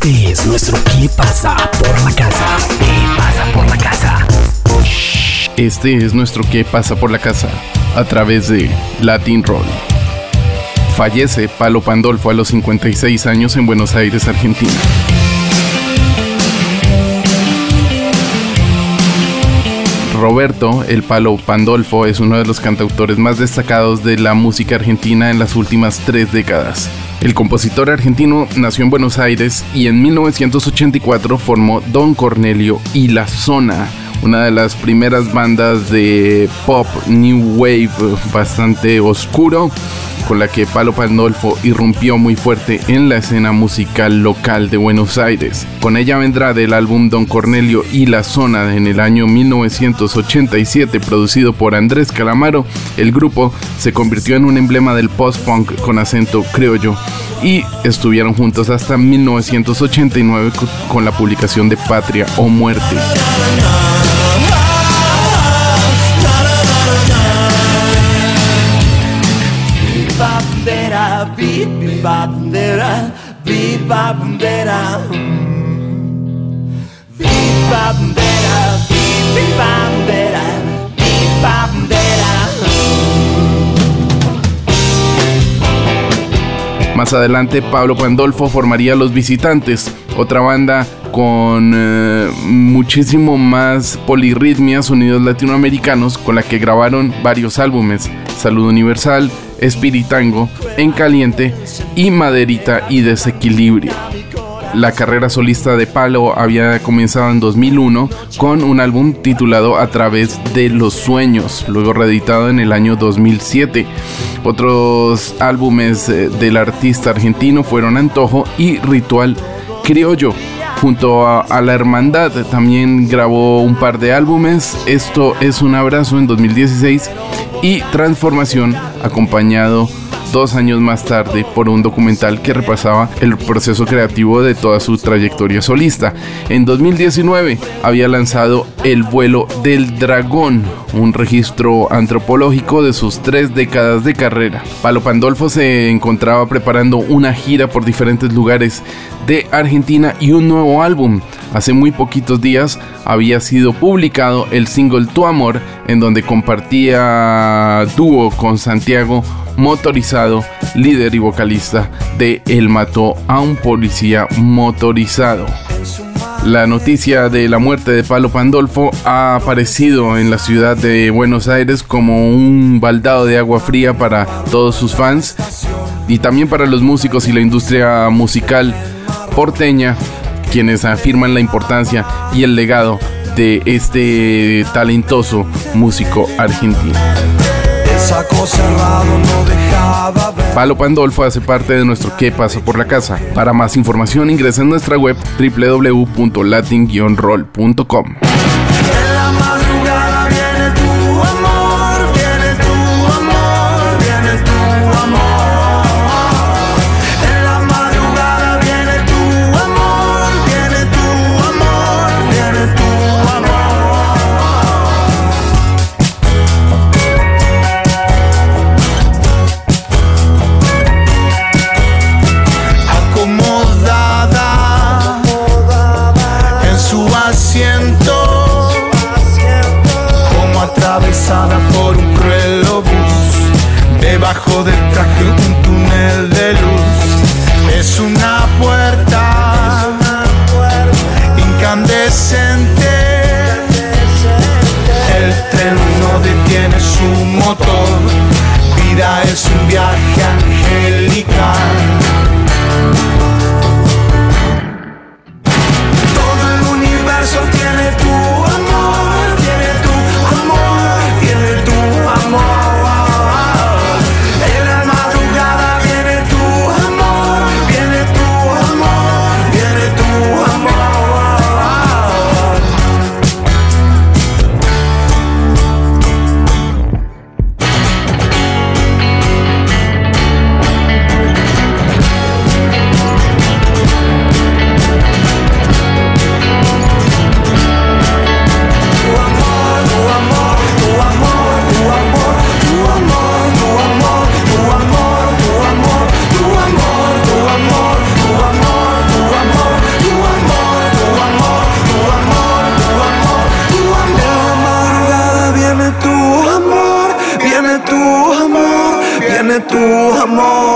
Este es nuestro ¿Qué pasa por la casa? ¿Qué pasa por la casa? Este es nuestro ¿Qué pasa por la casa? A través de Latin Roll. Fallece Palo Pandolfo a los 56 años en Buenos Aires, Argentina. Roberto El Palo Pandolfo es uno de los cantautores más destacados de la música argentina en las últimas tres décadas. El compositor argentino nació en Buenos Aires y en 1984 formó Don Cornelio y La Zona, una de las primeras bandas de pop new wave bastante oscuro con la que Palo Pandolfo irrumpió muy fuerte en la escena musical local de Buenos Aires. Con ella vendrá del álbum Don Cornelio y La Zona en el año 1987 producido por Andrés Calamaro, el grupo se convirtió en un emblema del post-punk con acento criollo y estuvieron juntos hasta 1989 con la publicación de Patria o Muerte. Más adelante Pablo Pandolfo formaría Los Visitantes, otra banda con eh, muchísimo más polirritmia, sonidos latinoamericanos, con la que grabaron varios álbumes, Salud Universal, Espiritango, En Caliente y Maderita y Desequilibrio. La carrera solista de Palo había comenzado en 2001 con un álbum titulado A través de los sueños, luego reeditado en el año 2007. Otros álbumes eh, del artista argentino fueron Antojo y Ritual Criollo. Junto a, a, La Hermandad también grabó un par de álbumes. Esto es un abrazo en 2016 y Transformación acompañado dos años más tarde por un documental que repasaba el proceso creativo de toda su trayectoria solista. En 2019 había lanzado El vuelo del dragón, un registro antropológico de sus tres décadas de carrera. Palo Pandolfo se encontraba preparando una gira por diferentes lugares de Argentina y un nuevo álbum. Hace muy poquitos días había sido publicado el single Tu Amor, en donde compartía dúo con Santiago Motorizado, líder y vocalista de El mató a un policía motorizado. La noticia de la muerte de Palo Pandolfo ha aparecido en la ciudad de Buenos Aires como un baldado de agua fría para todos sus fans y también para los músicos y la industria musical porteña, quienes afirman la importancia y el legado de este talentoso músico argentino. Palo Pandolfo hace parte de nuestro ¿Qué pasa por la casa? Para más información ingresa en nuestra web www.latin-roll.com. atravesada por un cruel obús. Debajo del traje un túnel de luz. Es una puerta incandescente tu amor.